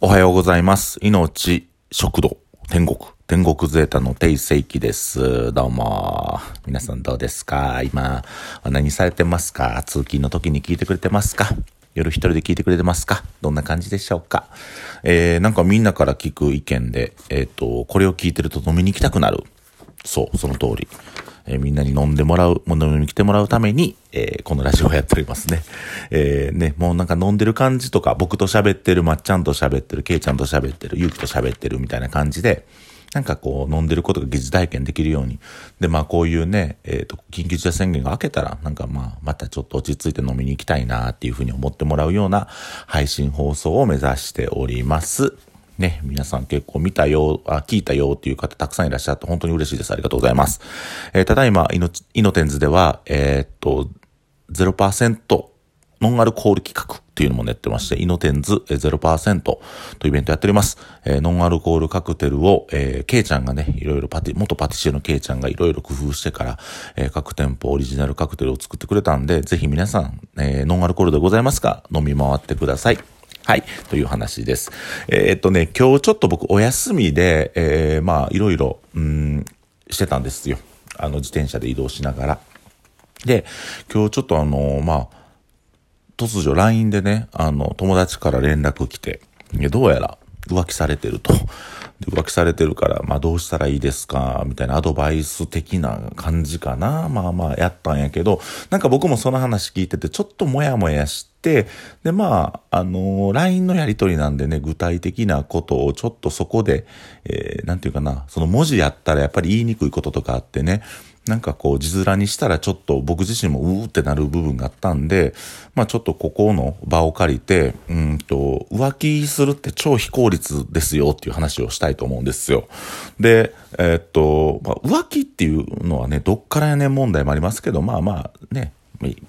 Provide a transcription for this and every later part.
おはようございます。命、食堂、天国、天国ゼータの定世紀です。どうも。皆さんどうですか？今、何されてますか？通勤の時に聞いてくれてますか？夜一人で聞いてくれてますか？どんな感じでしょうか？えー、なんかみんなから聞く意見で、えっ、と、これを聞いてると飲みに行きたくなる。そう、その通り。えーみんなに飲んでもらう、もう飲みに来てもらうために、えーこのラジオをやっておりますね。えーね、もうなんか飲んでる感じとか、僕と喋ってる、まっちゃんと喋ってる、けいちゃんと喋ってる、ゆうきと喋ってるみたいな感じで、なんかこう、飲んでることが疑似体験できるように。で、まあこういうね、えっ、と、緊急事態宣言が明けたら、なんかまあ、またちょっと落ち着いて飲みに行きたいなっていうふうに思ってもらうような配信放送を目指しております。ね、皆さん結構見たよ、あ、聞いたよっていう方たくさんいらっしゃって本当に嬉しいです。ありがとうございます。えーただいま、イノイノテンズでは、えーっと、0%ノンアルコール企画っていうのもやってまして、イノテンズ0%というイベントやっております。えーノンアルコールカクテルを、えー、ケイちゃんがね、いろいろパティ、元パティシエのケイちゃんがいろいろ工夫してから、えー各店舗オリジナルカクテルを作ってくれたんで、ぜひ皆さん、えーノンアルコールでございますが、飲み回ってください。はい。という話です。えーっとね、今日ちょっと僕お休みで、えーまあ、いろいろ、うん、してたんですよ。あの、自転車で移動しながら。で、今日ちょっとあの、まあ、突如 LINE でね、あの、友達から連絡来て、どうやら浮気されてると。浮気されてるから、まあどうしたらいいですか？みたいなアドバイス的な感じかな。まあまあやったんやけど、なんか僕もその話聞いててちょっともやもやし、でまあ、あの LINE のやりとりなんでね、具体的なことをちょっとそこで、えー、なんていうかな、その文字やったらやっぱり言いにくいこととかあってね、なんかこう字面にしたらちょっと僕自身もうーってなる部分があったんで、まあちょっとここの場を借りて、うんと、浮気するって超非効率ですよっていう話をしたいと思うんですよ。で、えーっと、まあ、浮気っていうのはね、どっからやねん問題もありますけど、まあまあね、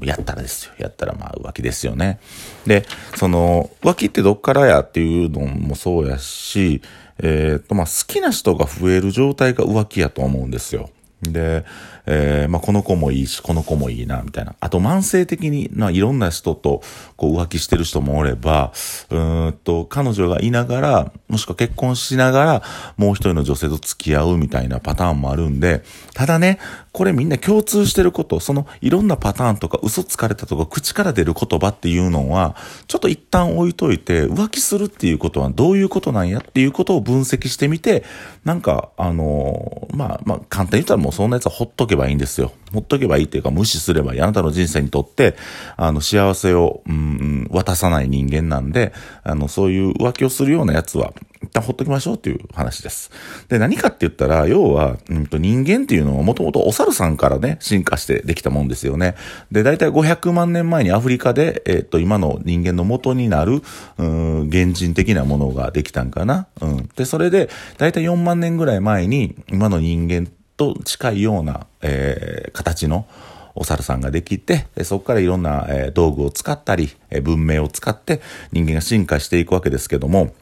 やったらですよ。やったらまあ浮気ですよね。で、その、浮気ってどっからや？っていうのもそうやし、えーっと、まあ好きな人が増える状態が浮気やと思うんですよ。で、えーまあ、この子もいいし、この子もいいな、みたいな。あと、慢性的に、まあ、いろんな人と、こう、浮気してる人もおれば、うんと、彼女がいながら、もしくは結婚しながら、もう一人の女性と付き合うみたいなパターンもあるんで、ただね、これみんな共通してること、その、いろんなパターンとか、嘘つかれたとか、口から出る言葉っていうのは、ちょっと一旦置いといて、浮気するっていうことはどういうことなんやっていうことを分析してみて、なんか、あのーまあ、まあ、簡単に言ったらもうそんなやつはほっとけばいいんですよ。ほっとけばいいっていうか無視すればいい。あなたの人生にとって、あの、幸せを、うん、渡さない人間なんで、あの、そういう浮気をするようなやつは、一旦ほっときましょうっていう話です。で、何かって言ったら、要は、うんと、人間っていうのはもともとお猿さんからね、進化してできたもんですよね。で、大体500万年前にアフリカで、えっ、と、今の人間の元になる、うん、原人的なものができたんかな。うん。で、それで、大体4万年ぐらい前に、今の人間と近いような、えー形のお猿さんができて、そこからいろんな、えー道具を使ったり、えー文明を使って人間が進化していくわけですけども、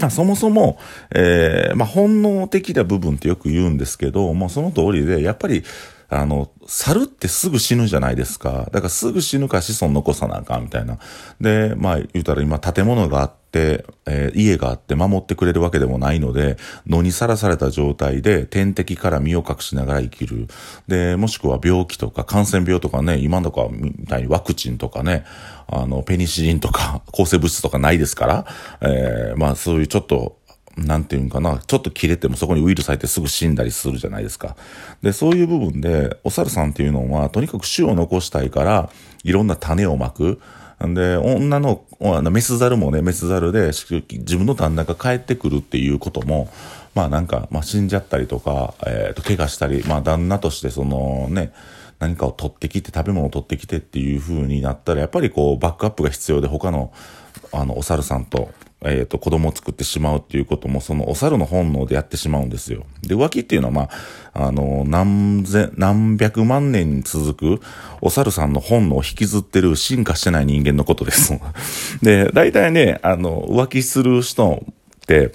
まあ、そもそも、えーまあ、本能的な部分ってよく言うんですけど、もうその通りで、やっぱり、あの、猿ってすぐ死ぬじゃないですか。だからすぐ死ぬか子孫残さなあかんみたいな。で、まあ言うたら今建物があって、えー家があって守ってくれるわけでもないので、野にさらされた状態で天敵から身を隠しながら生きる。で、もしくは病気とか感染病とかね、今のとかみたいにワクチンとかね、あの、ペニシリンとか 抗生物質とかないですから、えーまあそういうちょっと、なんていうんかな、ちょっと切れてもそこにウイルス入ってすぐ死んだりするじゃないですか。で、そういう部分で、お猿さんっていうのは、とにかく種を残したいから、いろんな種をまく。で、女の、あのメスザルもね、メスザルで、自分の旦那が帰ってくるっていうことも、まあなんか、まあ死んじゃったりとか、えっ、と、怪我したり、まあ旦那としてそのね、何かを取ってきて、食べ物を取ってきてっていう風になったら、やっぱりこう、バックアップが必要で、他の、あの、お猿さんと、えっ、と、子供を作ってしまうっていうことも、そのお猿の本能でやってしまうんですよ。で、浮気っていうのは、まあ、あの、何千、何百万年に続く、お猿さんの本能を引きずってる進化してない人間のことです。で、大体ね、あの、浮気する人って、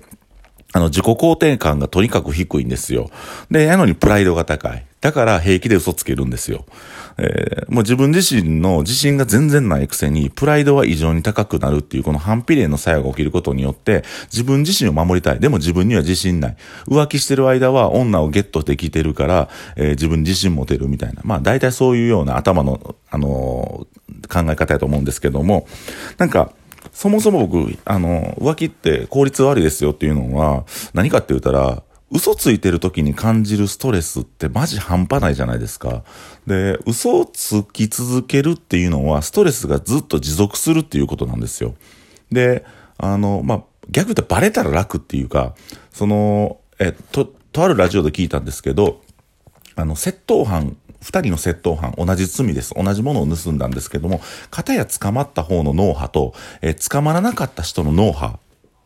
あの、自己肯定感がとにかく低いんですよ。で、やのにプライドが高い。だから平気で嘘つけるんですよ。えー、もう自分自身の自信が全然ないくせに、プライドは異常に高くなるっていうこの反比例の作用が起きることによって、自分自身を守りたい。でも自分には自信ない。浮気してる間は女をゲットできてるから、えー、自分自信持てるみたいな。まあ大体そういうような頭の、あのー、考え方やと思うんですけども、なんか、そもそも僕、あの、浮気って効率悪いですよっていうのは、何かって言ったら、嘘ついてる時に感じるストレスってマジ半端ないじゃないですか。で、嘘をつき続けるっていうのは、ストレスがずっと持続するっていうことなんですよ。で、あの、まあ、逆に言うとバレたら楽っていうか、その、え、と、とあるラジオで聞いたんですけど、あの、窃盗犯、二人の窃盗犯、同じ罪です。同じものを盗んだんですけども、片や捕まった方の脳波と、え捕まらなかった人の脳波、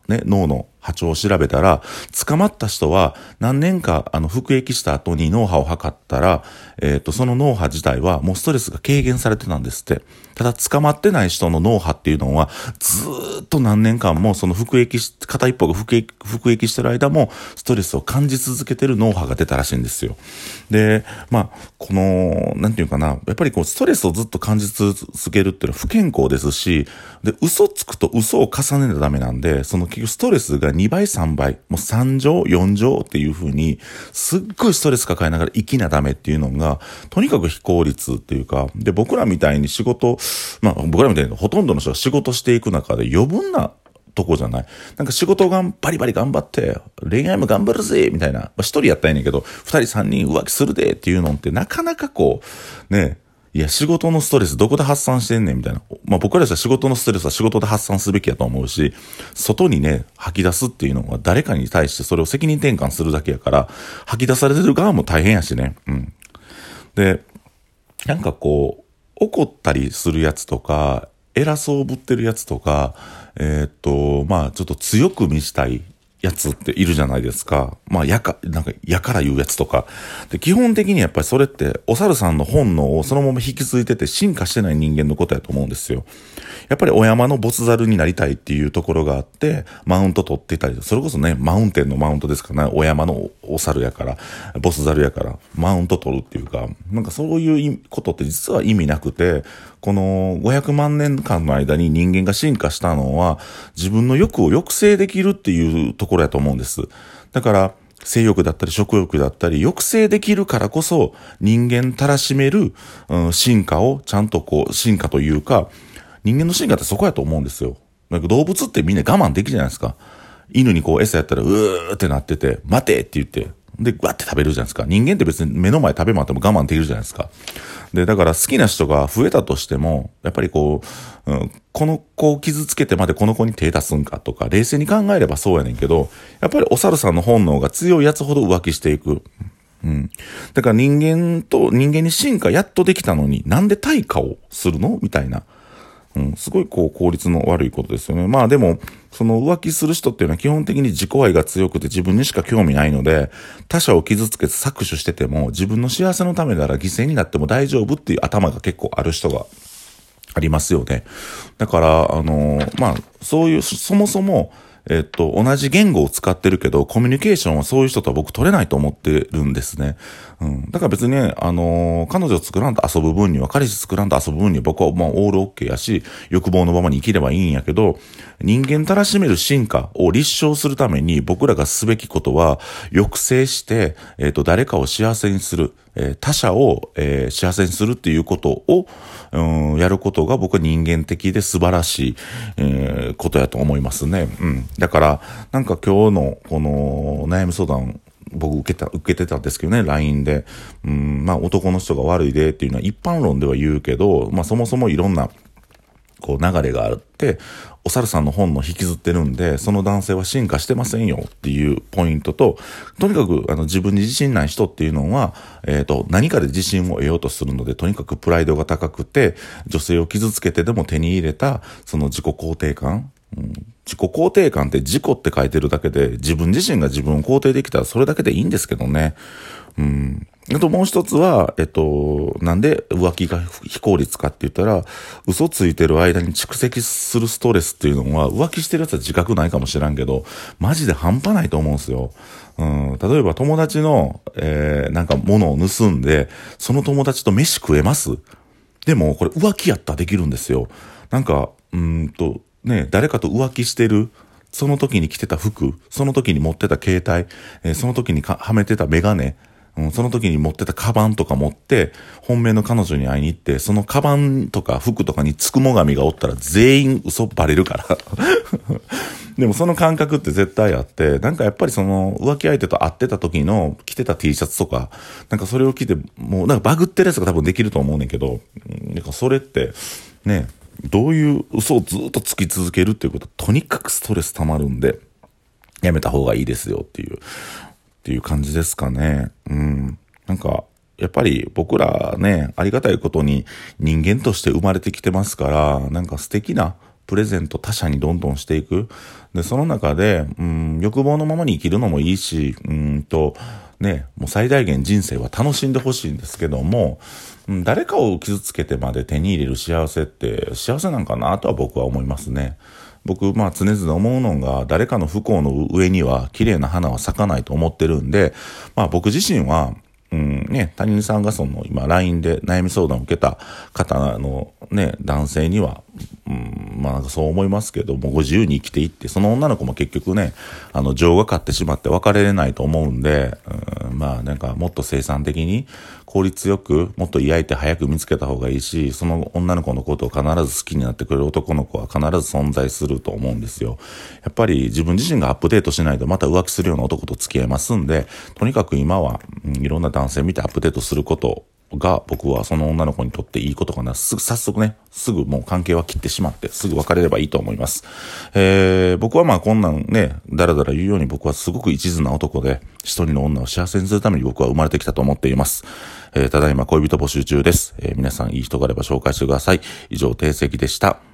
ね、脳の波長を調べたら、捕まった人は何年かあの服役した後に脳波を測ったら、えっ、ー、と、その脳波自体はもうストレスが軽減されてたんですって。ただ捕まってない人の脳波っていうのは、ずっと何年間もその服役し、片一方が服役服役してる間も、ストレスを感じ続けてる脳波が出たらしいんですよ。で、まあ、この、なんていうかな、やっぱりこう、ストレスをずっと感じ続けるっていうのは不健康ですし、で、嘘つくと嘘を重ねなダメなんで、その結局ストレスが2倍3倍、もう3乗4乗っていう風に、すっごいストレス抱えながら生きなダメっていうのが、とにかく非効率っていうか、で、僕らみたいに仕事、まあ僕らみたいにほとんどの人が仕事していく中で余分なとこじゃない。なんか仕事がバリバリ頑張って、恋愛も頑張るぜみたいな。一、人やったらいいねんけど、二人三人浮気するでっていうのってなかなかこう、ね、いや、仕事のストレスどこで発散してんねんみたいな。まあ僕らじゃ仕事のストレスは仕事で発散すべきやと思うし、外にね、吐き出すっていうのは誰かに対してそれを責任転換するだけやから、吐き出されてる側も大変やしね。うん。で、なんかこう、怒ったりするやつとか、偉そうぶってるやつとか、えー、っと、まあちょっと強く見したいやつっているじゃないですか。まあ、やか、なんか、やから言うやつとか。で、基本的にやっぱりそれって、お猿さんの本能をそのまま引き継いでて進化してない人間のことやと思うんですよ。やっぱりお山のボス猿になりたいっていうところがあって、マウント取ってたり、それこそね、マウンテンのマウントですからね、お山のお猿やから、ボス猿やから、マウント取るっていうか、なんかそういうことって実は意味なくて、この500万年間の間に人間が進化したのは、自分の欲を抑制できるっていうところやと思うんです。だから、性欲だったり食欲だったり抑制できるからこそ人間たらしめる、うん、進化をちゃんとこう進化というか人間の進化ってそこやと思うんですよ。なんか動物ってみんな我慢できるじゃないですか。犬にこう餌やったらうーってなってて待てって言ってで、ぐわって食べるじゃないですか。人間って別に目の前食べ回っても我慢できるじゃないですか。で、だから好きな人が増えたとしても、やっぱりこう、うん、この子を傷つけてまでこの子に手出すんかとか、冷静に考えればそうやねんけど、やっぱりお猿さんの本能が強いやつほど浮気していく。うん。だから人間と人間に進化やっとできたのに、なんで対価をするの？みたいな。うん、すごいこう効率の悪いことですよね。まあでも、その浮気する人っていうのは基本的に自己愛が強くて自分にしか興味ないので、他者を傷つけて搾取してても自分の幸せのためなら犠牲になっても大丈夫っていう頭が結構ある人がありますよね。だから、あのまあ、そういう、そもそも、えっと、同じ言語を使ってるけど、コミュニケーションはそういう人とは僕取れないと思ってるんですね。うん。だから別にね、あのー、彼女を作らんと遊ぶ分には、彼氏作らんと遊ぶ分には僕はまあオールオッケーやし、欲望のままに生きればいいんやけど、人間たらしめる進化を立証するために僕らがすべきことは、抑制して、えっ、と、誰かを幸せにする。え他者を、えー、幸せにするっていうことを、うん、やることが僕は人間的で素晴らしい、えー、ことやと思いますね。うん。だから、なんか今日のこの悩み相談、僕受けた、受けてたんですけどね、LINE で。うん、まあ男の人が悪いでっていうのは一般論では言うけど、まあそもそもいろんなこう流れがあって、お猿さんの本能引きずってるんで、その男性は進化してませんよっていうポイントと、とにかくあの自分に自信ない人っていうのは、えっ、ー、と、何かで自信を得ようとするので、とにかくプライドが高くて、女性を傷つけてでも手に入れた、その自己肯定感、自己肯定感って自己って書いてるだけで、自分自身が自分を肯定できたらそれだけでいいんですけどね。うん。あともう一つは、えっと、なんで浮気が非効率かって言ったら、嘘ついてる間に蓄積するストレスっていうのは、浮気してるやつは自覚ないかもしらんけど、マジで半端ないと思うんですよ。うん、例えば友達の、えー、なんか物を盗んで、その友達と飯食えますでも、これ浮気やったらできるんですよ。なんか、うんと、ね、誰かと浮気してる、その時に着てた服、その時に持ってた携帯、えー、その時にはめてたメガネ、うん、その時に持ってたカバンとか持って、本命の彼女に会いに行って、そのカバンとか服とかにつくも神がおったら全員嘘バレるから。でもその感覚って絶対あって、なんかやっぱりその浮気相手と会ってた時の着てた T シャツとか、なんかそれを着て、もうなんかバグってるやつが多分できると思うねんけど、なんかそれって、ね、どういう嘘をずっとつき続けるっていうこととにかくストレス溜まるんで、やめた方がいいですよっていう。っていう感じですかね。うん。なんか、やっぱり僕らね、ありがたいことに人間として生まれてきてますから、なんか素敵なプレゼント他者にどんどんしていく。で、その中で、うん、欲望のままに生きるのもいいし、うんと、ね、もう最大限人生は楽しんでほしいんですけども、うん、誰かを傷つけてまで手に入れる幸せって幸せなんかなとは僕は思いますね。僕、まあ常々思うのが、誰かの不幸の上には綺麗な花は咲かないと思ってるんで、まあ僕自身は、うんね、他人さんがその今 LINE で悩み相談を受けた方のね、男性には、うん、まあそう思いますけども、ご自由に生きていって、その女の子も結局ね、あの情が勝ってしまって別れれないと思うんで、うん、まあなんかもっと生産的に効率よく、もっと焼いて早く見つけた方がいいし、その女の子のことを必ず好きになってくれる男の子は必ず存在すると思うんですよ。やっぱり自分自身がアップデートしないとまた浮気するような男と付き合いますんで、とにかく今は、うん、いろんな男性見てアップデートすることが僕はその女の子にとっていいことかな。すぐ、早速ね、すぐもう関係は切ってしまって、すぐ別れればいいと思います。えー、僕はまあこんなんね、だらだら言うように僕はすごく一途な男で、一人の女を幸せにするために僕は生まれてきたと思っています。えー、ただいま恋人募集中です。えー、皆さんいい人があれば紹介してください。以上、定石でした。